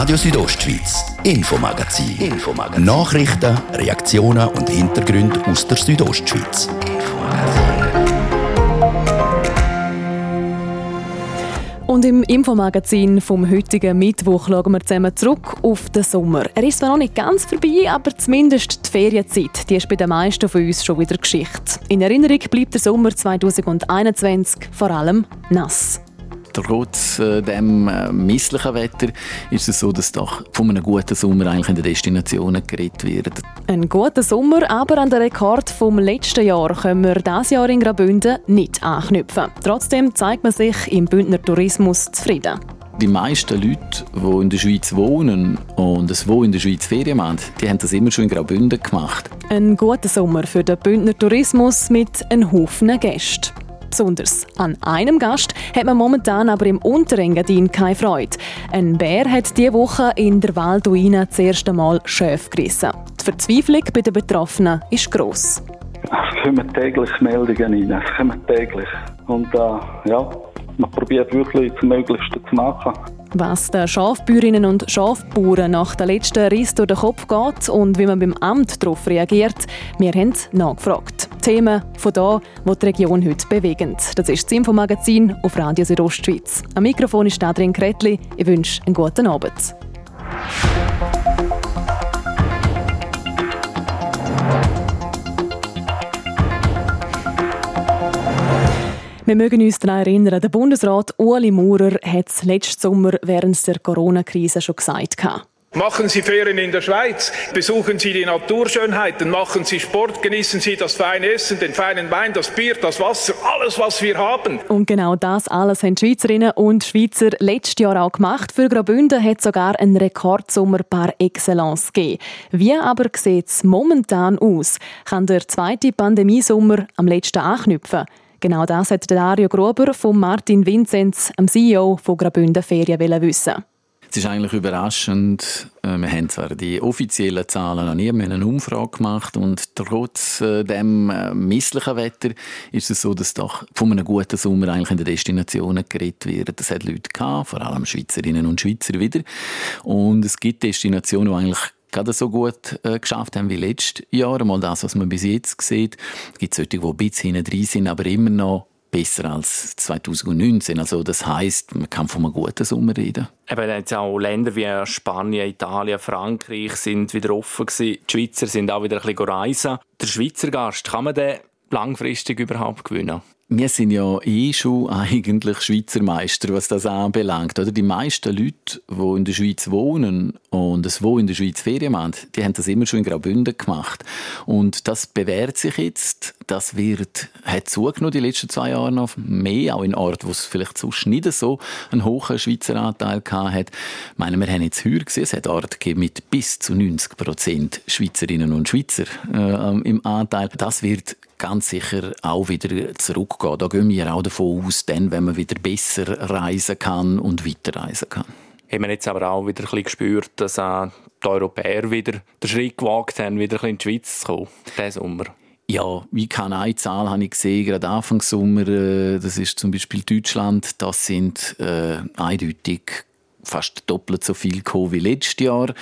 Radio Südostschweiz, Infomagazin. Infomagazin. Nachrichten, Reaktionen und Hintergründe aus der Südostschweiz. Und im Infomagazin vom heutigen Mittwoch schauen wir zusammen zurück auf den Sommer. Er ist zwar noch nicht ganz vorbei, aber zumindest die Ferienzeit, die ist bei den meisten von uns schon wieder Geschichte. In Erinnerung bleibt der Sommer 2021 vor allem nass trotz äh, dem äh, misslichen Wetter ist es so, dass doch von einem guten Sommer eigentlich in den Destinationen geredet wird. Ein guter Sommer, aber an den Rekord vom letzten Jahr können wir dieses Jahr in Graubünden nicht anknüpfen. Trotzdem zeigt man sich im Bündner Tourismus zufrieden. Die meisten Leute, die in der Schweiz wohnen und es wo in der Schweiz Ferien machen, die haben das immer schon in Graubünden gemacht. Ein guter Sommer für den Bündner Tourismus mit einem Haufen Gästen. Besonders an einem Gast hat man momentan aber im Unterengadin keine Freude. Ein Bär hat diese Woche in der Valduina das erste Mal Schöf gerissen. Die Verzweiflung bei den Betroffenen ist gross. Es kommen täglich Meldungen rein, es kommen täglich. Und äh, ja, man probiert wirklich das Möglichste zu machen. Was den Schafbäuerinnen und Schafbauern nach der letzten Riss durch den Kopf geht und wie man beim Amt darauf reagiert, wir haben nachgefragt. Themen von da, die die Region heute bewegen. Das ist das Infomagazin auf Radio Südostschweiz. Am Mikrofon ist Adrian Kretli. Ich wünsche einen guten Abend. Wir mögen uns daran erinnern, der Bundesrat Ueli Maurer hat es letzten Sommer während der Corona-Krise schon gesagt. Machen Sie Ferien in der Schweiz, besuchen Sie die Naturschönheiten, machen Sie Sport, genießen Sie das feine Essen, den feinen Wein, das Bier, das Wasser, alles, was wir haben. Und genau das alles haben die Schweizerinnen und Schweizer letztes Jahr auch gemacht. Für Graubünden hat es sogar einen Rekordsommer par excellence gegeben. Wie aber sieht es momentan aus? Kann der zweite Pandemiesommer am letzten anknüpfen? Genau das hat Dario Gruber von Martin Vinzenz, dem CEO von Graubünden Ferien, wissen. Es ist eigentlich überraschend. Äh, wir haben zwar die offiziellen Zahlen noch nie, wir haben eine Umfrage gemacht und trotz äh, dem äh, misslichen Wetter ist es so, dass doch von einem guten Sommer eigentlich in den Destinationen geredet wird. Das hat Leute gehabt, vor allem Schweizerinnen und Schweizer wieder. Und es gibt Destinationen, die eigentlich gerade so gut äh, geschafft haben wie letztes Jahr. Mal das, was man bis jetzt sieht. Es gibt solche, die ein bisschen hinten drin sind, aber immer noch besser als 2019. Also das heißt, man kann von einem guten Sommer reden. Eben jetzt auch Länder wie Spanien, Italien, Frankreich sind wieder offen gewesen. Die Schweizer sind auch wieder ein bisschen reisen. Der Schweizer Gast, kann man den langfristig überhaupt gewinnen? Wir sind ja eh schon eigentlich Schweizer Meister, was das anbelangt. Oder die meisten Leute, die in der Schweiz wohnen und es wo in der Schweiz Ferien machen, die haben das immer schon in Graubünden gemacht. Und das bewährt sich jetzt. Das wird, hat zugenommen die letzten zwei Jahre noch mehr, auch in Orten, wo es vielleicht sonst nicht so einen hohen Schweizer Anteil gehabt hat. Ich meine, wir haben jetzt höher gesehen, es hat Orte gegeben mit bis zu 90 Prozent Schweizerinnen und Schweizer äh, im Anteil. Das wird ganz sicher auch wieder zurückgehen. Da gehen wir auch davon aus, dann, wenn man wieder besser reisen kann und weiterreisen kann. Haben wir jetzt aber auch wieder ein bisschen gespürt, dass äh, die Europäer wieder den Schritt gewagt haben, wieder ein bisschen in die Schweiz zu kommen, diesen Sommer? Ja, wie kann eine Zahl habe ich gesehen, gerade Anfang Sommer, äh, das ist zum Beispiel Deutschland, das sind äh, eindeutig fast doppelt so viel gekommen wie letztes Jahr.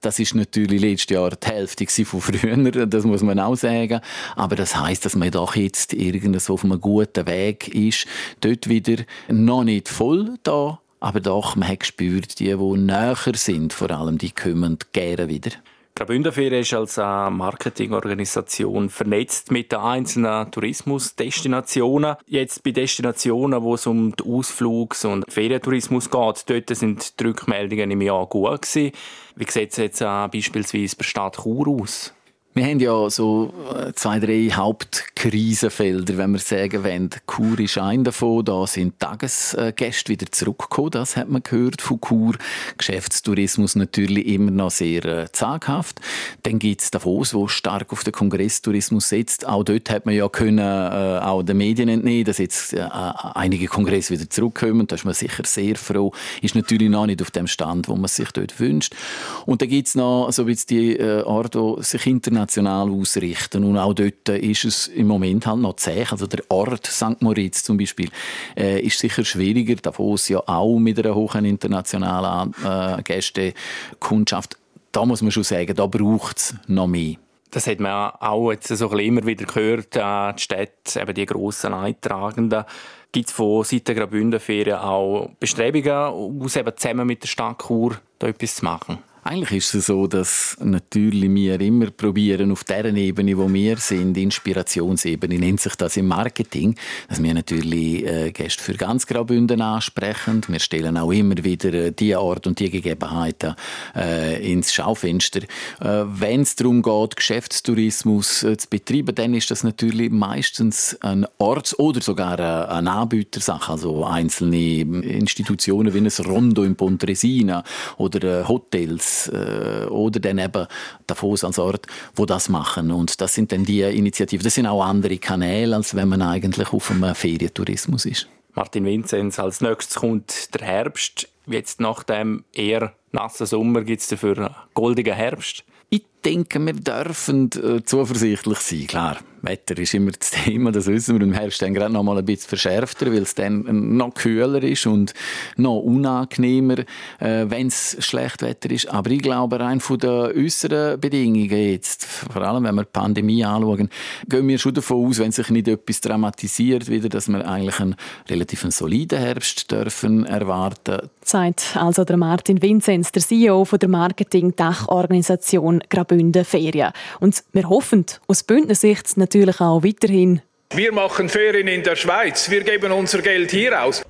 Das ist natürlich letztes Jahr die Hälfte von früher, das muss man auch sagen. Aber das heißt, dass man doch jetzt irgendwo auf einem guten Weg ist. Dort wieder noch nicht voll da, aber doch, man hat gespürt, die, die näher sind, vor allem, die kommen gerne wieder. Graubündenferien ist als Marketingorganisation vernetzt mit den einzelnen Tourismusdestinationen. Jetzt bei Destinationen, wo es um den Ausflugs- und Ferientourismus geht, dort sind die Rückmeldungen im Jahr gut gewesen. Wie sieht es jetzt beispielsweise bei Stadt Chur aus? Wir haben ja so äh, zwei, drei Hauptkrisenfelder, wenn wir sagen wollen. Chur ist ein davon. Da sind Tagesgäste wieder zurückgekommen. Das hat man gehört von Chur. Geschäftstourismus natürlich immer noch sehr äh, zaghaft. Dann gibt es Davos, wo stark auf den Kongresstourismus setzt. Auch dort hat man ja können, äh, auch den Medien entnehmen, dass jetzt äh, einige Kongresse wieder zurückkommen. Da ist man sicher sehr froh. Ist natürlich noch nicht auf dem Stand, wo man sich dort wünscht. Und dann gibt es noch so ein bisschen die äh, Orte, die sich international international ausrichten. Und auch dort ist es im Moment halt noch zäh. Also der Ort St. Moritz zum Beispiel äh, ist sicher schwieriger. Davos ja auch mit einer hohen internationalen äh, Gästekundschaft. Da muss man schon sagen, da braucht es noch mehr. Das hat man auch jetzt so immer wieder gehört, äh, die Städte, eben die grossen Leidtragenden. Gibt es von Seiten Graubünden auch Bestrebungen, aus eben zusammen mit der Stadt Chur da etwas zu machen? Eigentlich ist es so, dass natürlich wir immer probieren, auf der Ebene, wo wir sind, Inspirationsebene, nennt sich das im Marketing, dass wir natürlich äh, Gäste für ganz Graubünden ansprechen. Wir stellen auch immer wieder äh, die Art und die Gegebenheiten äh, ins Schaufenster. Äh, Wenn es darum geht, Geschäftstourismus zu betreiben, dann ist das natürlich meistens ein Orts- oder sogar eine Anbietersache, also einzelne Institutionen wie ein Rondo in Pontresina oder äh, Äh, oder dann eben Davos als Ort, wo das machen. Und das sind dann die Initiativen. Das sind auch andere Kanäle, als wenn man eigentlich auf einem Ferientourismus ist. Martin Vinzenz, als nächstes kommt der Herbst. Jetzt nach dem eher nassen Sommer gibt es dafür einen goldigen Herbst. Ich denke, wir dürfen äh, zuversichtlich sein, klar. Wetter ist immer das Thema, das wissen wir. Im Herbst dann gerade noch mal ein bisschen verschärfter, weil es dann noch kühler ist und noch unangenehmer, äh, wenn es schlecht Wetter ist. Aber ich glaube, rein von den äußeren Bedingungen jetzt, vor allem wenn wir die Pandemie anschauen, gehen wir schon davon aus, wenn sich nicht etwas dramatisiert, wieder, dass wir eigentlich einen relativ soliden Herbst dürfen erwarten. Sagt also der Martin Vinzenz, der CEO von der Marketing-Dachorganisation Grabünde Ferien. Und wir hoffen aus Bündnersicht natürlich auch weiterhin. Wir machen Ferien in der Schweiz. Wir geben unser Geld hier aus.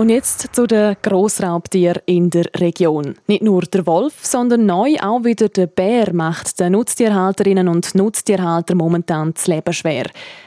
Und jetzt zu den Grossraubtieren in der Region. Nicht nur der Wolf, sondern neu auch wieder der Bär macht den Nutztierhalterinnen und Nutztierhalter momentan das Leben schwer.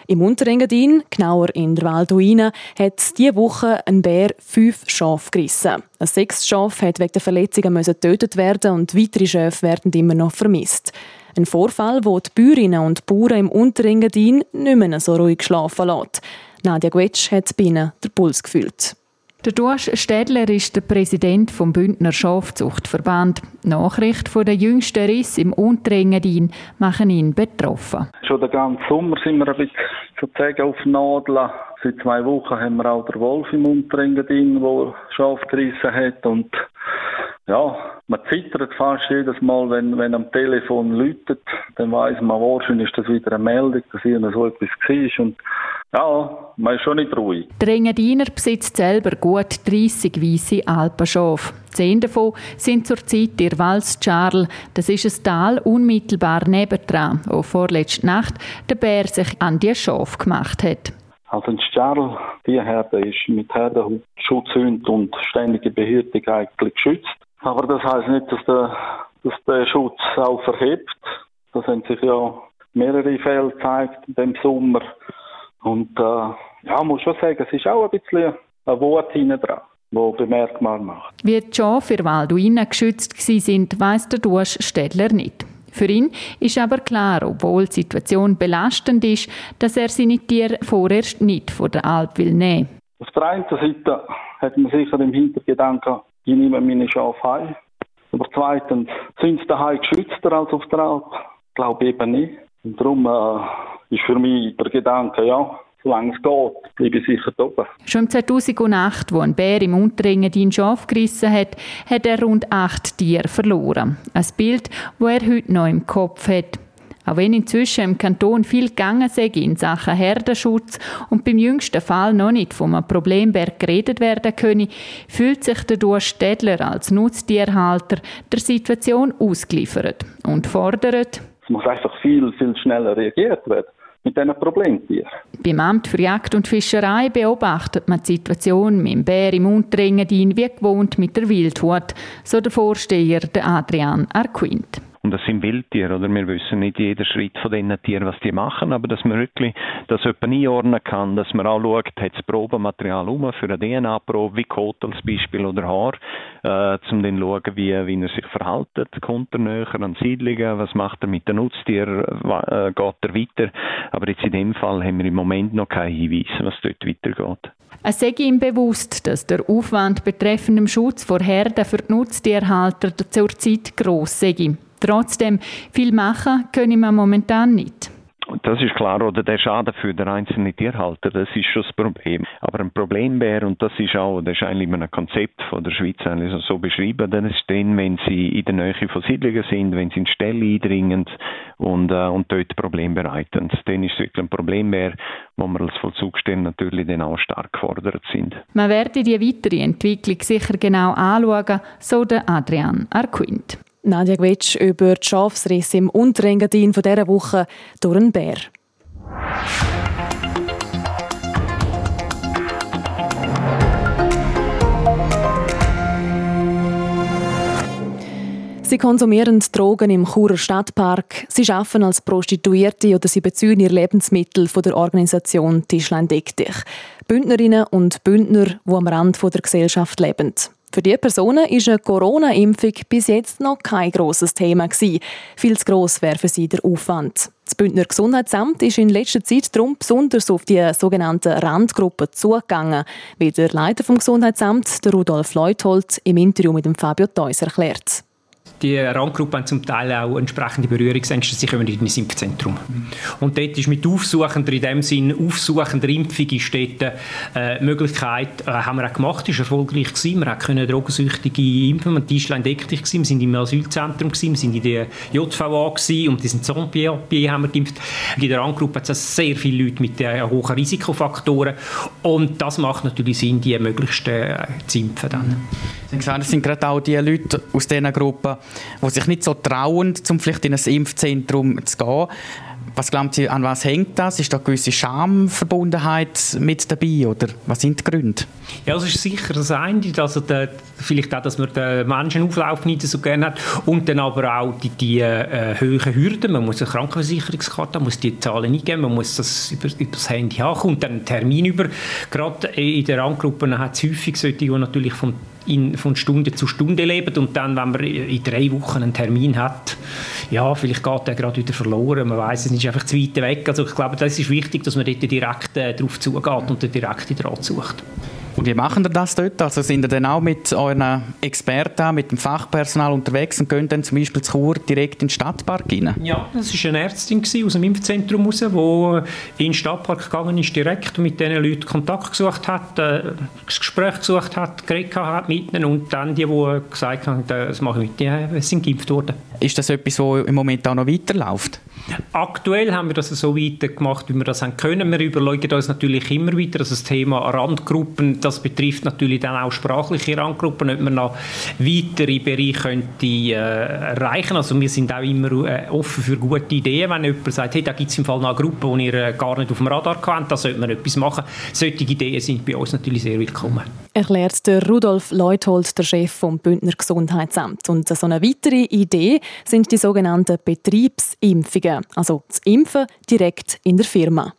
Im Unterengadin, genauer in der Valduina, hat diese Woche ein Bär fünf Schafe gerissen. Ein sechstes Schaf hat wegen der Verletzungen getötet werden und weitere Schafe werden immer noch vermisst. Ein Vorfall, wo die Bäuerinnen und Bauern im Unterengadin nicht mehr so ruhig schlafen lässt. Nadja Gwetsch hat bei ihnen den Puls gefühlt. Der Duas Städler ist der Präsident vom Bündner Schafzuchtverband. Nachricht von der jüngsten Riss im Unterengadin machen ihn betroffen. Schon den ganzen Sommer sind wir ein bisschen sozusagen auf Nadeln. Seit zwei Wochen haben wir auch den Wolf im Unterengadin, der Schaf gerissen hat. Und ja, man zittert fast jedes Mal, wenn, wenn am Telefon läutet. Dann weiß man, wahrscheinlich ist das wieder eine Meldung, dass hier so etwas war. Und ja, man ist schon nicht ruhig. Der Engadiner besitzt selber gut 30 weisse Alpenschafe. Zehn davon sind zurzeit in Walsscharl. Das ist ein Tal unmittelbar nebendran, wo vorletzte Nacht der Bär sich an die Schafe gemacht hat. Also in Stjarl, die Herde ist mit Herdenschutzhund und ständiger Behütung eigentlich geschützt. Aber das heißt nicht, dass der, dass der Schutz auch verhebt. Das haben sich ja mehrere Fälle gezeigt in dem Sommer. Und äh, ja, muss schon sagen, es ist auch ein bisschen ein Wort hinten dran wo bemerkbar macht. Wie die Schafe in Valduina geschützt sind, weiss der Dusch Städler nicht. Für ihn ist aber klar, obwohl die Situation belastend ist, dass er seine Tiere vorerst nicht von der Alp will nehmen. Auf der einen Seite hat man sicher im Hintergedanken, ich nehme meine Schafe heim. Aber zweitens sind sie daheim geschützter als auf der Alp? Ich glaube eben nicht. Und darum äh, ist für mich der Gedanke, ja, solange es geht, bleibe ich sicher oben. Schon 2008, wo ein Bär im Unterengadin Schaf gerissen hat, hat er rund acht Tiere verloren. Ein Bild, das er heute noch im Kopf hat. Auch wenn inzwischen im Kanton viel gegangen sei in Sachen Herdenschutz und beim jüngsten Fall noch nicht vom Problemberg geredet werden könne, fühlt sich der Urs Städler als Nutztierhalter der Situation ausgeliefert und fordert, es muss einfach viel, viel schneller reagiert werden mit diesen Problemtieren. Beim Amt für Jagd und Fischerei beobachtet man die Situation mit dem Bär im Unterengadin wie gewohnt mit der Wildhut, so der Vorsteher der Adrian Arquint. Und das sind Wildtiere, oder? Wir wissen nicht jeden Schritt von diesen Tieren, was die machen, aber dass man wirklich das jemand einordnen kann, dass man auch schaut, hat es Probenmaterial um für eine DNA-Probe, wie Kot als Beispiel oder Haar, äh, um dann zu schauen, wie, wie er sich verhält, kommt er näher an Siedlungen, was macht er mit den Nutztieren, äh, geht er weiter. Aber jetzt in dem Fall haben wir im Moment noch keine Hinweise, was dort weitergeht. Es sei ihm bewusst, dass der Aufwand betreffend dem Schutz vor Herden für die Nutztierhalter zurzeit gross sei. Trotzdem, viel machen können wir momentan nicht. Das ist klar, oder der Schaden für den einzelnen Tierhalter, das ist schon das Problem. Aber ein Problem wäre, und das ist auch, das ist eigentlich in einem Konzept von der Schweiz eigentlich so beschrieben, dann ist dann, wenn sie in der Nähe von Siedlungen sind, wenn sie in Ställe eindringen und, äh, und dort Problem bereiten. Dann ist es wirklich ein Problem wäre, wo wir als Vollzugstelle natürlich dann auch stark gefordert sind. Man werde die weitere Entwicklung sicher genau anschauen, so der Adrian Arquint. Nadja Gwetsch über die Schafsrisse im Unterengadin von dieser Woche durch einen Bär. Sie konsumieren Drogen im Churer Stadtpark, sie arbeiten als Prostituierte oder sie beziehen ihr Lebensmittel von der Organisation Tischlein Deck dich. Bündnerinnen und Bündner, die am Rand der Gesellschaft leben. Für diese Personen ist eine Corona-Impfung bis jetzt noch kein grosses Thema gewesen. Viel zu gross wäre für sie der Aufwand. Das Bündner Gesundheitsamt ist in letzter Zeit darum besonders auf die sogenannten Randgruppen zugegangen, wie der Leiter vom Gesundheitsamt, der Rudolf Leuthold, im Interview mit dem Fabio Theus erklärt die Randgruppen haben zum Teil auch entsprechende Berührungsängste, sie kommen in ein Impfzentrum. Und dort ist mit aufsuchender, in dem Sinn aufsuchender Impfung ist dort äh, Möglichkeit, äh, haben wir auch gemacht, ist erfolgreich gewesen. Wir können Drogensüchtige impfen, wir waren entdeckt gewesen, wir sind im Asylzentrum gewesen, wir sind in der JVA gewesen und diesen Zombie haben wir geimpft. In der Randgruppe hat es sehr viele Leute mit äh, hohen Risikofaktoren und das macht natürlich Sinn, die möglichst äh, zu impfen dann. Sie haben gesagt, es sind gerade auch die Leute aus diesen Gruppen, die sich nicht so trauen, um vielleicht in ein Impfzentrum zu gehen. Was glauben Sie, an was hängt das? Ist da eine gewisse Schamverbundenheit mit dabei oder was sind die Gründe? Ja, das ist sicher das eine, also der, vielleicht auch, dass man den Menschenauflauf nicht so gerne hat und dann aber auch die, die äh, hohen Hürden. Man muss eine Krankenversicherungskarte haben, muss die Zahlen eingeben, man muss das über, über das Handy haben, kommt dann einen Termin über. Gerade in den Randgruppen hat es häufig solche, die natürlich von in, von Stunde zu Stunde leben und dann, wenn man in drei Wochen einen Termin hat, ja, vielleicht geht der gerade wieder verloren, man weiß es ist einfach zu weit weg. Also ich glaube, das ist wichtig, dass man dort direkt äh, darauf zugeht und den direkten Draht sucht. Und wie machen ihr das dort? Also sind ihr dann auch mit euren Experten, mit dem Fachpersonal unterwegs und gehen dann zum Beispiel zu Chur direkt in den Stadtpark rein? Ja, das war eine Ärztin aus dem Impfzentrum raus, die in den Stadtpark gegangen ist, direkt mit diesen Leuten Kontakt gesucht hat, äh, das Gespräch gesucht hat, geredet hat mit ihnen und dann die, die gesagt haben, das mache ich mit denen, sind geimpft worden. Ist das etwas, was im Moment auch noch weiterläuft? Aktuell haben wir das so weitergemacht, wie wir das haben können. Wir überlegen uns natürlich immer wieder, dass das Thema Randgruppen, das betrifft natürlich dann auch sprachliche Randgruppen, ob man noch weitere Bereiche könnte, äh, erreichen Also wir sind auch immer äh, offen für gute Ideen, wenn jemand sagt, hey, da gibt es im Fall noch eine Gruppe, die ihr äh, gar nicht auf dem Radar kennt, da sollte man etwas machen. Solche Ideen sind bei uns natürlich sehr willkommen. Erklärt der Rudolf Leuthold, der Chef vom Bündner Gesundheitsamt. Und so eine weitere Idee sind die sogenannten Betriebsimpfungen, also das Impfen direkt in der Firma.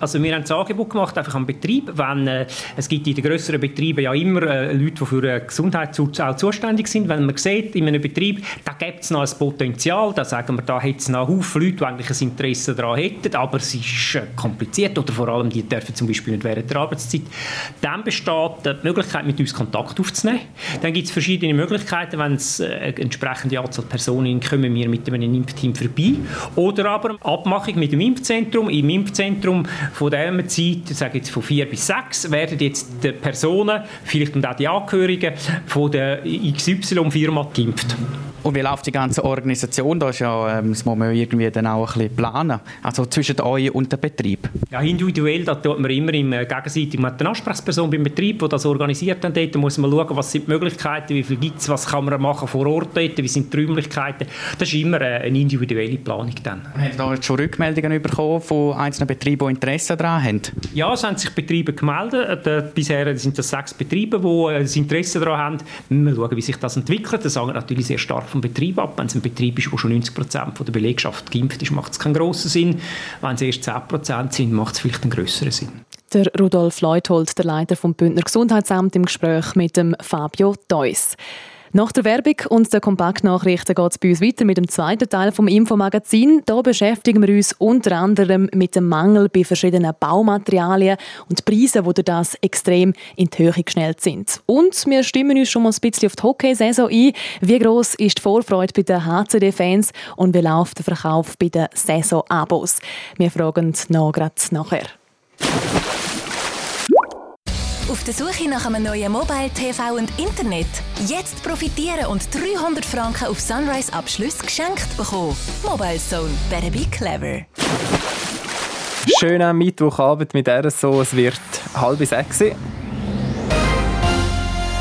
Also wir haben das Angebot gemacht, einfach am Betrieb. Wenn, äh, es gibt in den grösseren Betrieben ja immer äh, Leute, die für die Gesundheit auch zuständig sind. Wenn man sieht, in einem Betrieb, da gibt es noch ein Potenzial, da sagen wir, da hat es noch Haufen Leute, die eigentlich ein Interesse daran hätten, aber es ist äh, kompliziert oder vor allem, die dürfen zum Beispiel nicht während der Arbeitszeit. Dann besteht die Möglichkeit, mit uns Kontakt aufzunehmen. Dann gibt es verschiedene Möglichkeiten, wenn es äh, entsprechende Anzahl Personen kommen wir mit einem Impfteam vorbei. Oder aber Abmachung mit dem Impfzentrum. Im Impfzentrum von dieser Zeit, sage jetzt von vier bis sechs, werden jetzt die Personen, vielleicht auch die Angehörigen von der XY-Firma geimpft. Und wie läuft die ganze Organisation? Da ist ja, ähm, das muss man irgendwie dann auch ein bisschen planen. Also zwischen euch und dem Betrieb. Ja, individuell, da tut man immer im äh, gegenseitig mit einer Ansprechperson beim Betrieb, die das organisiert dann dort, muss man schauen, was sind die Möglichkeiten, wie viel gibt es, was kann man machen vor Ort dort, wie sind die Räumlichkeiten. Das ist immer äh, eine individuelle Planung dann. Haben Sie da schon Rückmeldungen bekommen von einzelnen Betrieben, die Interesse daran haben? Ja, es haben sich Betriebe gemeldet. Äh, bisher sind das sechs Betriebe, die ein Interesse daran haben. Wir schauen, wie sich das entwickelt. Das hängt natürlich sehr stark vom Betrieb ab. Wenn es ein Betrieb ist, wo schon 90 Prozent der Belegschaft geimpft ist, macht es keinen grossen Sinn. Wenn es erst 10 Prozent sind, macht es vielleicht einen größeren Sinn. Der Rudolf Leuthold, der Leiter vom Bündner Gesundheitsamt, im Gespräch mit dem Fabio Deuss. Nach der Werbung und den Kompaktnachrichten geht es bei uns weiter mit dem zweiten Teil vom Infomagazin. Hier beschäftigen wir uns unter anderem mit dem Mangel bei verschiedenen Baumaterialien und Preisen, die durch das extrem in die Höhe geschnellt sind. Und wir stimmen uns schon mal ein bisschen auf die Hockeysaison ein. Wie gross ist die Vorfreude bei den HCD-Fans und wie läuft der Verkauf bei den Saison-Abos? Wir fragen noch gerade nachher. Auf der Suche nach einem neuen Mobile TV und Internet? Jetzt profitieren und 300 Franken auf Sunrise Abschluss geschenkt bekommen. Mobile Zone, better be clever. Schönen Mittwochabend mit RSO. Es wird halb sechs.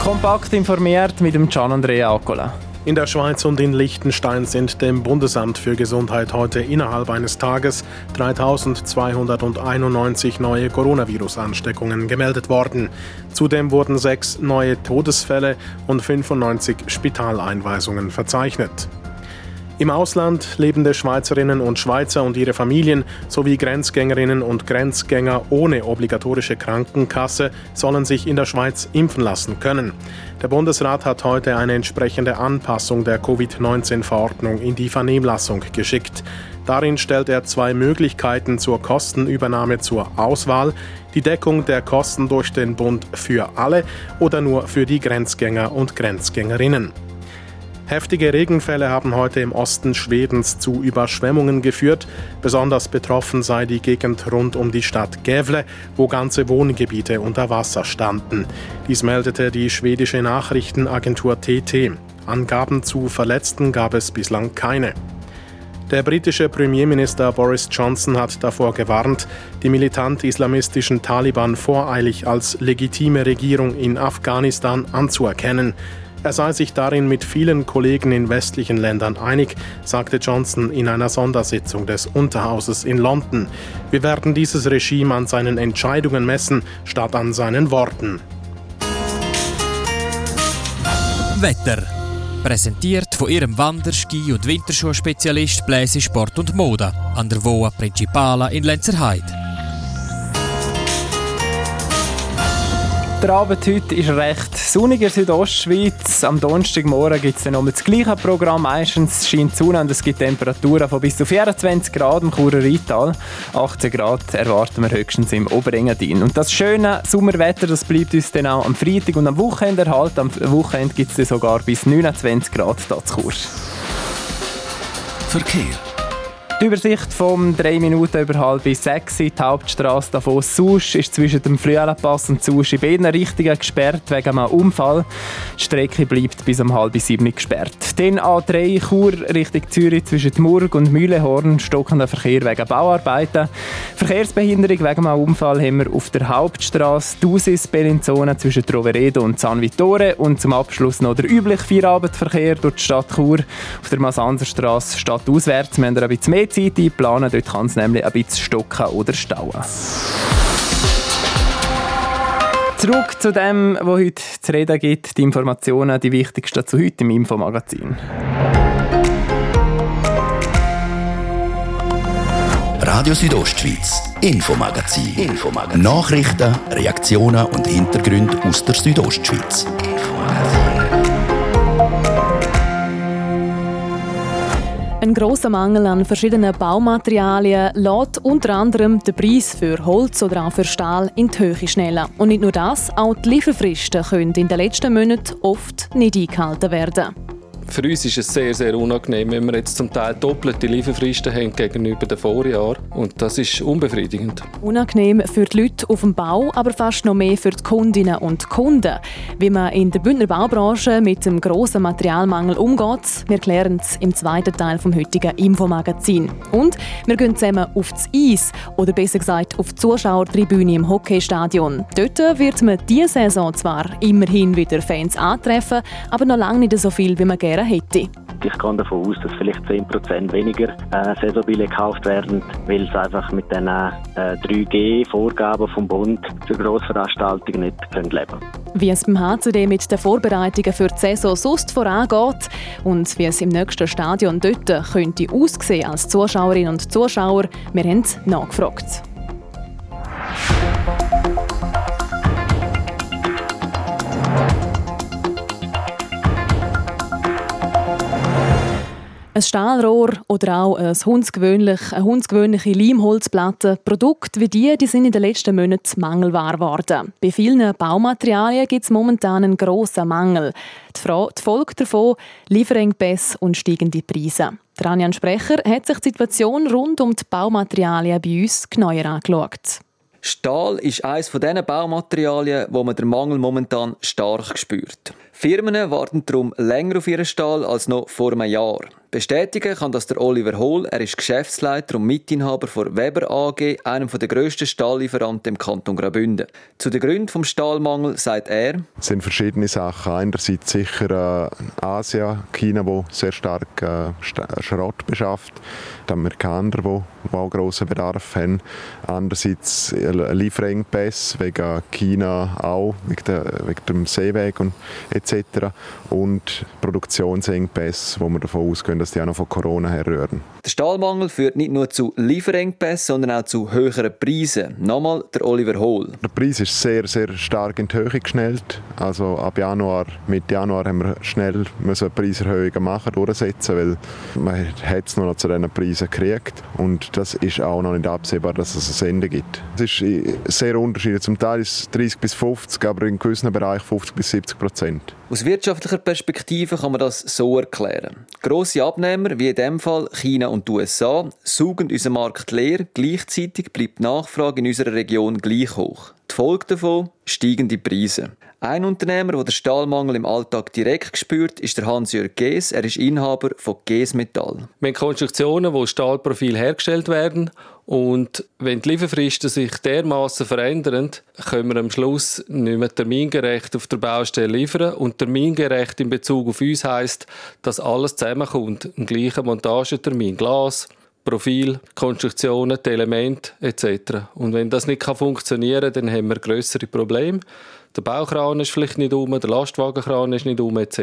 Kompakt informiert mit dem Gian Andrea Akola. In der Schweiz und in Liechtenstein sind dem Bundesamt für Gesundheit heute innerhalb eines Tages 3291 neue Coronavirus-Ansteckungen gemeldet worden. Zudem wurden sechs neue Todesfälle und 95 Spitaleinweisungen verzeichnet. Im Ausland lebende Schweizerinnen und Schweizer und ihre Familien sowie Grenzgängerinnen und Grenzgänger ohne obligatorische Krankenkasse sollen sich in der Schweiz impfen lassen können. Der Bundesrat hat heute eine entsprechende Anpassung der Covid-19-Verordnung in die Vernehmlassung geschickt. Darin stellt er zwei Möglichkeiten zur Kostenübernahme zur Auswahl, die Deckung der Kosten durch den Bund für alle oder nur für die Grenzgänger und Grenzgängerinnen. Heftige Regenfälle haben heute im Osten Schwedens zu Überschwemmungen geführt. Besonders betroffen sei die Gegend rund um die Stadt Gävle, wo ganze Wohngebiete unter Wasser standen. Dies meldete die schwedische Nachrichtenagentur TT. Angaben zu Verletzten gab es bislang keine. Der britische Premierminister Boris Johnson hat davor gewarnt, die militant-islamistischen Taliban voreilig als legitime Regierung in Afghanistan anzuerkennen. Er sei sich darin mit vielen Kollegen in westlichen Ländern einig, sagte Johnson in einer Sondersitzung des Unterhauses in London. Wir werden dieses Regime an seinen Entscheidungen messen, statt an seinen Worten. Wetter. Präsentiert von ihrem Wander-, Ski- und Winterschuhspezialist Bläse Sport und Mode an der Voa Principala in Lenzerheide. Der Abend heute ist recht sonnig in der Südostschweiz. Am Donnerstagmorgen gibt es dann nochmal das gleiche Programm. Meistens scheint die Sonne und es gibt Temperaturen von bis zu 24 Grad im Churer Rheintal. 18 Grad erwarten wir höchstens im Oberengadin. Und das schöne Sommerwetter das bleibt uns dann auch am Freitag und am Wochenende erhalten. Am Wochenende gibt es sogar bis 29 Grad hier zu. Verkehr. Die Übersicht vom 3 Minuten über halb 6 die Hauptstraße davon Susch ist zwischen dem Flüelenpass und Susch in beiden Richtungen gesperrt wegen einem Unfall. Die Strecke bleibt bis um halb sieben gesperrt. Den A3 Chur Richtung Zürich zwischen Murg und Mühlehorn stockender Verkehr wegen Bauarbeiten. Verkehrsbehinderung wegen einem Unfall haben wir auf der Hauptstraße Dusis Bellinzona zwischen Troveredo und San Vittore und zum Abschluss noch der übliche Feierabendverkehr durch die Stadt Chur auf der Masanserstraße stadtauswärts. Wir haben ein bisschen mehr Zeit einplanen. Dort kann es nämlich ein bisschen stocken oder stauen. Zurück zu dem, was heute zu reden gibt, die Informationen, die wichtigsten zu heute im Infomagazin. Radio Südostschweiz, Infomagazin. Infomagazin. Nachrichten, Reaktionen und Hintergründe aus der Südostschweiz. Ein großer Mangel an verschiedenen Baumaterialien lässt unter anderem den Preis für Holz oder auch für Stahl in die Höhe schnellen. Und nicht nur das, auch die Lieferfristen können in den letzten Monaten oft nicht eingehalten werden. Für uns ist es sehr, sehr unangenehm, wenn wir jetzt zum Teil doppelte Lieferfristen haben gegenüber dem Vorjahr. Und das ist unbefriedigend. Unangenehm für die Leute auf dem Bau, aber fast noch mehr für die Kundinnen und Kunden. Wie man in der Bündner Baubranche mit dem grossen Materialmangel umgeht, wir klären es im zweiten Teil vom heutigen Infomagazin. Und wir gehen zusammen auf das Eis, oder besser gesagt auf die Zuschauertribüne im Hockeystadion. Dort wird man diese Saison zwar immerhin wieder Fans antreffen, aber noch lange nicht so viel, wie man gerne wären hätte. Ich gehe davon aus, dass vielleicht 10% weniger äh, Saisonbillett gekauft werden, weil es einfach mit den äh, 3G-Vorgaben vom Bund für Grossveranstaltungen nicht können leben Wie es beim HCD mit den Vorbereitungen für die Saison sonst vorangeht und wie es im nächsten Stadion dort könnte aussehen als Zuschauerinnen und Zuschauer, wir haben nachgefragt. Ein Stahlrohr oder auch eine hundsgewöhnliche Leimholzplatte. Produkte wie die, die sind in den letzten Monaten mangelbar geworden. Bei vielen Baumaterialien gibt es momentan einen grossen Mangel. Die, Fra die Folge davon Lieferengpässe und steigende Preise. Der Anjan Sprecher hat sich die Situation rund um die Baumaterialien bei uns genauer angeschaut. Stahl ist eines von diesen Baumaterialien, wo man den Mangel momentan stark spürt. Firmen warten darum länger auf ihren Stahl als noch vor einem Jahr. Bestätigen kann das der Oliver Hohl. Er ist Geschäftsleiter und Mitinhaber von Weber AG, einem der grössten Stahllieferanten im Kanton Graubünden. Zu den Gründen des Stahlmangels sagt er, es sind verschiedene Sachen. Einerseits sicher äh, Asien, China, wo sehr stark äh, Schrott beschafft. Die Amerikaner, die, die auch grossen Bedarf haben. Andererseits Lieferengpässe wegen China auch, wegen, der, wegen dem Seeweg und etc. Und Produktionsengpässe, wo wir davon ausgehen, dass die auch noch von Corona herrühren. Der Stahlmangel führt nicht nur zu Lieferengpässen, sondern auch zu höheren Preisen. Nochmal der Oliver Hohl. Der Preis ist sehr, sehr stark in die Höhe geschnellt. Also ab Januar, Mitte Januar haben wir schnell müssen Preiserhöhungen machen, durchsetzen, weil man hat es noch zu diesen Preisen gekriegt. Und das ist auch noch nicht absehbar, dass es ein Ende gibt. Es ist sehr unterschiedlich. Zum Teil ist es 30 bis 50, aber in gewissen Bereichen 50 bis 70 Prozent. Aus wirtschaftlicher Perspektive kann man das so erklären. Grosse Abnehmer, wie in dem Fall China und die USA, saugen unseren Markt leer, gleichzeitig bleibt die Nachfrage in unserer Region gleich hoch. Die Folge davon steigende Preise. Ein Unternehmer, der den Stahlmangel im Alltag direkt spürt, ist der Hans-Jörg Gees. Er ist Inhaber von Gees Metall. Wir haben Konstruktionen, wo Stahlprofil hergestellt werden und wenn die Lieferfristen sich dermaßen verändern, können wir am Schluss nicht mehr termingerecht auf der Baustelle liefern. Und termingerecht in Bezug auf uns heisst, dass alles zusammenkommt. Im gleichen Montagetermin. Glas, Profil, Konstruktionen, die Elemente etc. Und wenn das nicht funktionieren kann, dann haben wir größere Probleme. Der Baukran ist vielleicht nicht um, der Lastwagenkran ist nicht um, etc.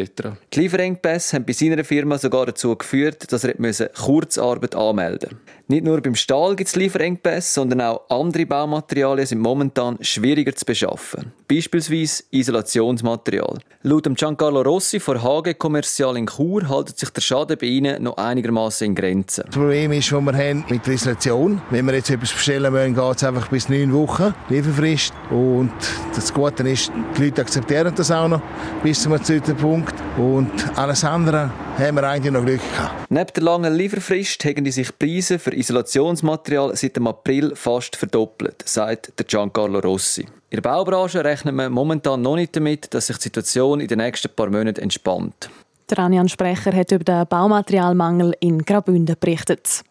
Die Lieferengpässe haben bei seiner Firma sogar dazu geführt, dass er Kurzarbeit anmelden musste. Nicht nur beim Stahl gibt es Lieferengpässe, sondern auch andere Baumaterialien sind momentan schwieriger zu beschaffen. Beispielsweise Isolationsmaterial. Laut Giancarlo Rossi von HG Kommerzial in Chur hält sich der Schaden bei ihnen noch einigermaßen in Grenzen. Das Problem ist, das wir haben mit der Isolation. Wenn wir jetzt etwas bestellen wollen, geht es einfach bis neun Wochen Lieferfrist. Und das Gute ist, die Leute akzeptieren das auch noch bis zu einem bestimmten Punkt. Und alles andere haben wir eigentlich noch Glück gehabt. Neben der langen Lieferfrist haben sich die Preise für Isolationsmaterial seit dem April fast verdoppelt, sagt der Giancarlo Rossi. In der Baubranche rechnet man momentan noch nicht damit, dass sich die Situation in den nächsten paar Monaten entspannt. Der Anjan Sprecher hat über den Baumaterialmangel in Graubünden berichtet.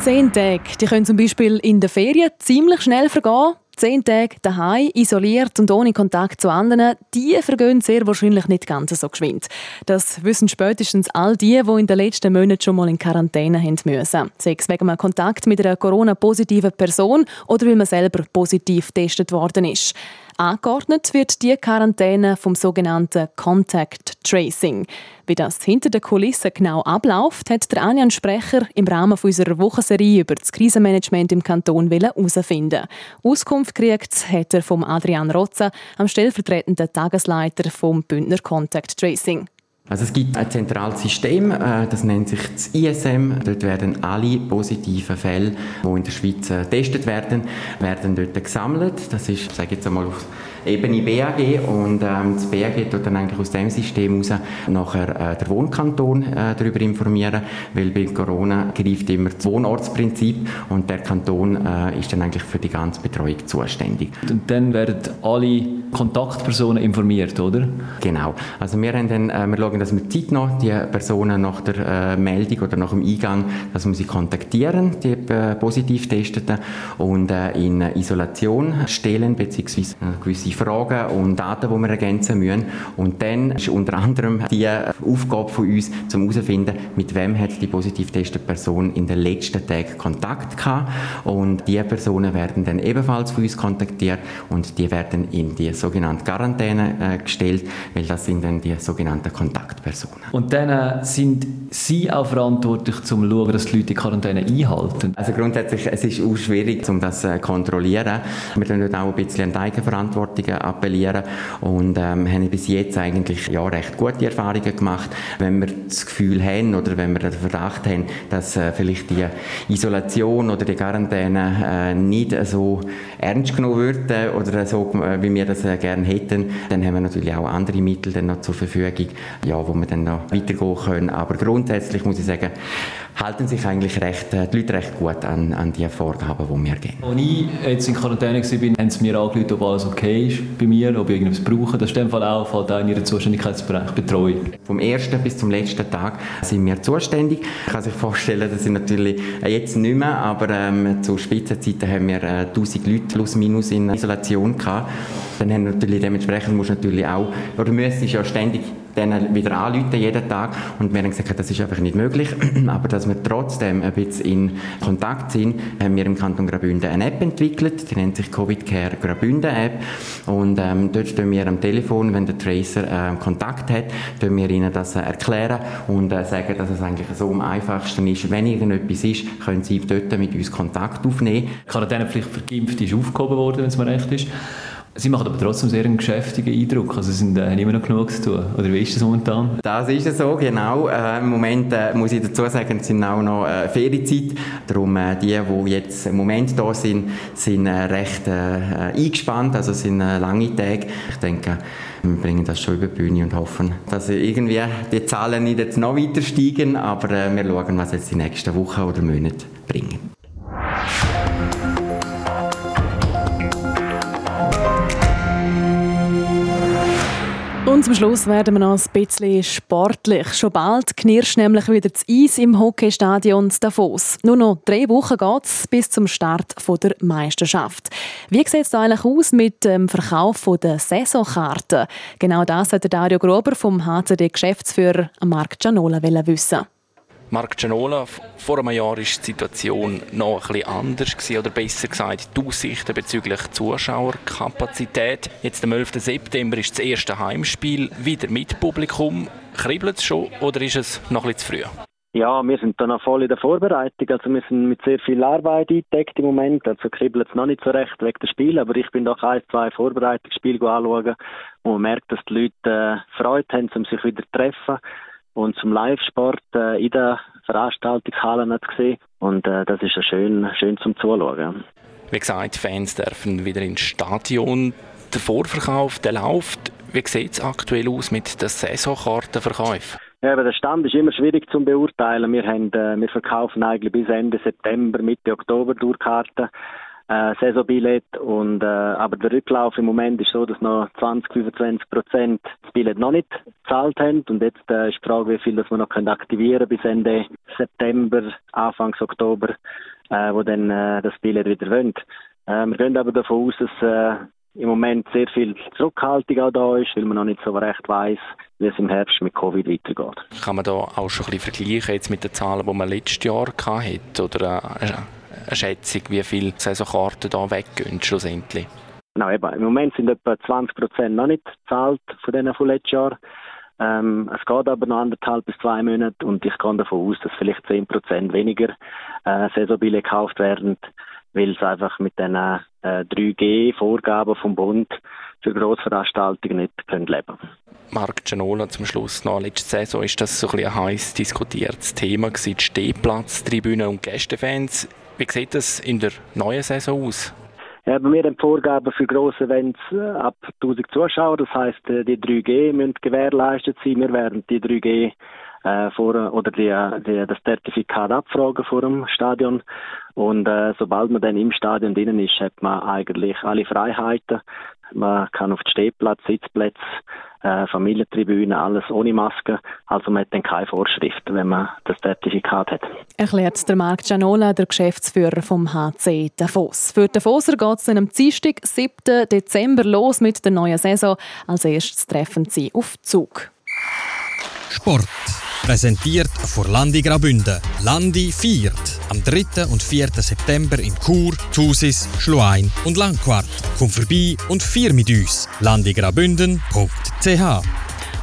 Zehn Tage die können zum Beispiel in der Ferien ziemlich schnell vergehen. Zehn Tage daheim, isoliert und ohne Kontakt zu anderen, die vergehen sehr wahrscheinlich nicht ganz so geschwind. Das wissen spätestens all die, die in den letzten Monaten schon mal in Quarantäne haben müssen. Sei es wegen einem Kontakt mit einer Corona-positiven Person oder weil man selber positiv getestet worden ist. Angeordnet wird die Quarantäne vom sogenannten Contact Tracing. Wie das hinter den Kulissen genau abläuft, hat der Anjan Sprecher im Rahmen unserer Wochenserie über das Krisenmanagement im Kanton herausfinden. Auskunft gekriegt hat er vom Adrian Rotza, am stellvertretenden Tagesleiter vom Bündner Contact Tracing. Also es gibt ein zentrales System, äh, das nennt sich das ISM. Dort werden alle positiven Fälle, die in der Schweiz äh, getestet werden, werden dort gesammelt. Das ist, sage jetzt einmal auf Ebene BAG und ähm, das BAG tut dann eigentlich aus dem System heraus nachher äh, der Wohnkanton äh, darüber informieren, weil bei Corona greift immer das Wohnortsprinzip und der Kanton äh, ist dann eigentlich für die ganze Betreuung zuständig. Und dann werden alle Kontaktpersonen informiert, oder? Genau. Also wir, haben dann, äh, wir schauen, dass wir zeitnah die Personen nach der äh, Meldung oder nach dem Eingang, dass wir sie kontaktieren, die äh, positiv Testeten, und äh, in Isolation stellen, beziehungsweise äh, gewisse Fragen und Daten, die wir ergänzen müssen. Und dann ist unter anderem die Aufgabe von uns, zum herauszufinden, mit wem hat die positiv testete Person in den letzten Tagen Kontakt gehabt. Und diese Personen werden dann ebenfalls von uns kontaktiert und die werden in die sogenannte Quarantäne äh, gestellt, weil das sind dann die sogenannten Kontaktpersonen. Und dann äh, sind Sie auch verantwortlich, um zu schauen, dass die Leute die Quarantäne einhalten? Also grundsätzlich, es ist auch schwierig, um das zu äh, kontrollieren. Wir können auch ein bisschen an die Eigenverantwortung appellieren und ähm, haben bis jetzt eigentlich ja, recht gute Erfahrungen gemacht. Wenn wir das Gefühl haben oder wenn wir den Verdacht haben, dass äh, vielleicht die Isolation oder die Quarantäne äh, nicht so ernst genommen wird äh, oder so, wie wir das gerne hätten, dann haben wir natürlich auch andere Mittel dann noch zur Verfügung, ja, wo wir dann noch weitergehen können. Aber grundsätzlich muss ich sagen, halten sich eigentlich recht, äh, die Leute recht gut an, an die Vorgaben, die wir geben. Als ich jetzt in Quarantäne war, haben sie mir angerufen, ob alles okay ist bei mir, ob ich irgendwas brauche. Das ist in dem Fall auch, fällt auch in ihren Zuständigkeitsbereich Betreuung. Vom ersten bis zum letzten Tag sind wir zuständig. Ich kann sich vorstellen, dass sie natürlich äh, jetzt nicht mehr, aber ähm, zu Spitzenzeiten haben wir äh, 1000 Leute plus minus in Isolation gehabt. Dann haben natürlich dementsprechend muss natürlich auch, oder müsstest ja ständig dann wieder anrufen jeden Tag. Und wir haben gesagt, das ist einfach nicht möglich, aber dass wir trotzdem ein bisschen in Kontakt sind, haben wir im Kanton Graubünden eine App entwickelt, die nennt sich Covid Care Graubünden App. Und ähm, dort stehen wir am Telefon, wenn der Tracer äh, Kontakt hat, können wir ihnen das äh, erklären und äh, sagen, dass es eigentlich so am einfachsten ist, wenn irgendetwas ist, können sie dort mit uns Kontakt aufnehmen. Quarantänepflicht für Geimpfte ist aufgehoben worden, wenn es mir recht ist. Sie machen aber trotzdem sehr einen geschäftigen Eindruck. Also Sie sind äh, immer noch genug zu tun. Oder wie ist das momentan? Das ist so, genau. Äh, Im Moment äh, muss ich dazu sagen, es sind auch noch äh, Ferienzeit. Darum äh, die, die jetzt im Moment da sind, sind äh, recht äh, eingespannt. Also sind lange Tage. Ich denke, wir bringen das schon über die Bühne und hoffen, dass irgendwie die Zahlen nicht jetzt noch weiter steigen. Aber wir schauen, was jetzt die nächsten Wochen oder Monate bringen. Und zum Schluss werden wir noch ein bisschen sportlich. Schon bald knirscht nämlich wieder das Eis im Hockeystadion Davos. Nur noch drei Wochen geht es bis zum Start der Meisterschaft. Wie sieht es eigentlich aus mit dem Verkauf der Saisonkarten? Genau das hat Dario Grober vom HCD-Geschäftsführer Marc Gianola wissen. Marc Gianola, vor einem Jahr war die Situation noch ein anders gewesen, oder besser gesagt die Aussichten bezüglich Zuschauerkapazität. Jetzt am 11. September ist das erste Heimspiel wieder mit Publikum. Kribbelt es schon oder ist es noch ein bisschen zu früh? Ja, wir sind da noch voll in der Vorbereitung. Also wir sind mit sehr viel Arbeit eingedeckt im Moment. Also kribbelt es noch nicht so recht wegen des Spiels, aber ich bin doch ein, zwei Vorbereitungsspiele anschauen, wo man merkt, dass die Leute äh, Freude haben, um sich wieder zu treffen und zum Live-Sport äh, in der Veranstaltungshalle zu sehen. Und äh, das ist ja schön, schön zum Zuschauen. Wie gesagt, Fans dürfen wieder ins Stadion. Der Vorverkauf, der läuft. Wie sieht es aktuell aus mit den Saisonkartenverkäufen? Ja, aber der Stand ist immer schwierig zu beurteilen. Wir, haben, äh, wir verkaufen eigentlich bis Ende September, Mitte Oktober Durchkarten äh, Saisonbillett. Und, äh, aber der Rücklauf im Moment ist so, dass noch 20, 25 Prozent das Billett noch nicht gezahlt haben. Und jetzt äh, ist die Frage, wie viel das wir noch können aktivieren bis Ende September, Anfang Oktober, äh, wo dann äh, das Billett wieder wollen. Äh, wir gehen aber davon aus, dass äh, im Moment sehr viel Zurückhaltung auch da ist, weil man noch nicht so recht weiß, wie es im Herbst mit Covid weitergeht. Kann man da auch schon ein bisschen vergleichen jetzt mit den Zahlen, die man letztes Jahr hatte? Oder äh, eine Schätzung, wie viele Saisonkarten da weggehen schlussendlich? Genau, eben. Im Moment sind etwa 20 Prozent noch nicht gezahlt von denen von letztes Jahr. Ähm, es geht aber noch anderthalb bis zwei Monate und ich gehe davon aus, dass vielleicht 10 Prozent weniger äh, Saisonbillette gekauft werden, weil es einfach mit den äh, 3G-Vorgaben vom Bund für Grossveranstaltungen nicht können leben Marc Gianola zum Schluss noch. Letzte Saison ist das so ein, ein heiß diskutiertes Thema gewesen, die Stehplatztribünen und Gästefans. Wie sieht das in der neuen Saison aus? Ja, wir haben Vorgaben für grosse Events äh, ab 1000 Zuschauer. Das heisst, äh, die 3G müssen gewährleistet sein. Wir werden die 3G äh, vor, oder die, die, das Zertifikat abfragen vor dem Stadion. Und äh, sobald man dann im Stadion drinnen ist, hat man eigentlich alle Freiheiten. Man kann auf den Stehplatz, Sitzplätze, äh, Familientribüne, alles ohne Maske. Also man hat dann keine Vorschrift, wenn man das Zertifikat hat. Erklärt der Marc Gianola, der Geschäftsführer vom HC Davos. Für Davoser geht es am Dienstag, 7. Dezember los mit der neuen Saison. Als erstes treffen sie auf Zug. Sport. Präsentiert von Landi Graubünden. Landi viert. Am 3. und 4. September in Chur, Thusis, Schluein und Langquart. Komm vorbei und vier mit uns. landigraubünden.ch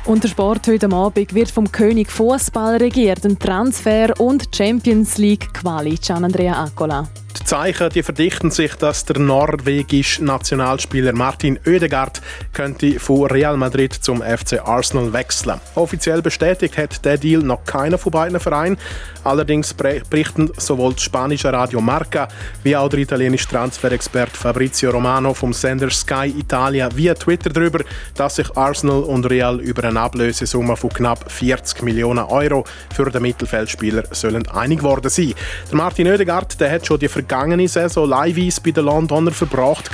und der Sport heute Abend wird vom König Fußball regiert, ein Transfer und Champions League Quali. Gian Andrea Accola. Die Zeichen die verdichten sich, dass der norwegische Nationalspieler Martin Oedegaard könnte von Real Madrid zum FC Arsenal wechseln. Offiziell bestätigt hat der Deal noch keiner von beiden Vereinen. Allerdings berichten sowohl das spanische Radio Marca wie auch der italienische Transferexperte Fabrizio Romano vom Sender Sky Italia via Twitter darüber, dass sich Arsenal und Real über eine Ablösesumme von knapp 40 Millionen Euro für den Mittelfeldspieler sollen einig worden sein. Der Martin Oedegaard der hat schon die vergangene Saison leihweise bei den Londoner verbracht.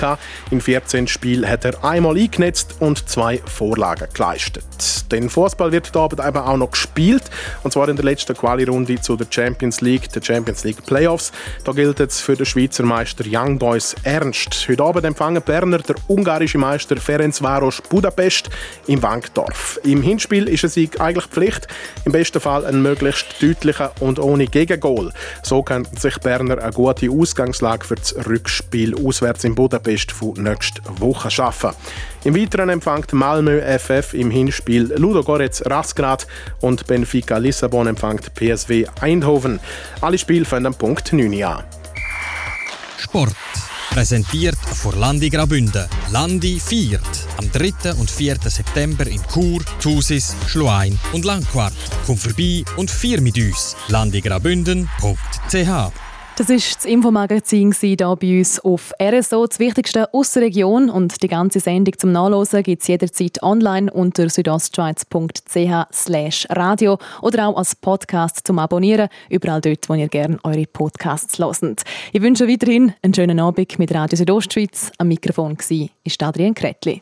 In 14 Spielen hat er einmal eingenetzt und zwei Vorlagen geleistet. Den Fußball wird heute Abend eben auch noch gespielt, und zwar in der letzten Quali-Runde zu der Champions League, der Champions League Playoffs. Da gilt es für den Schweizer Meister Young Boys ernst. Heute Abend empfangen Berner der ungarische Meister Ferencváros Budapest im Wankdorf. Im Hinspiel ist es eigentlich Pflicht, im besten Fall ein möglichst deutlicher und ohne Gegengol. So könnten sich Berner eine gute Ausgangslage für das Rückspiel auswärts in Budapest von nächster Woche schaffen. Im Weiteren empfängt Malmö FF im Hinspiel Ludogorets Rasgrad und Benfica Lissabon empfängt PSW Eindhoven. Alle Spiele fangen am Punkt 9 an. Sport. Präsentiert von Landi Graubünden. Landi viert. Am 3. und 4. September in Chur, Thusis, Schluein und Langquart. Komm vorbei und vier mit uns. landigraubünden.ch das war das Infomagazin hier bei uns auf RSO, das Wichtigste aus der Region. Und die ganze Sendung zum Nachlesen gibt es jederzeit online unter südostschweiz.ch radio oder auch als Podcast zum Abonnieren, überall dort, wo ihr gerne eure Podcasts hört. Ich wünsche weiterhin einen schönen Abend mit Radio Südostschweiz. Am Mikrofon war Adrian Kretli.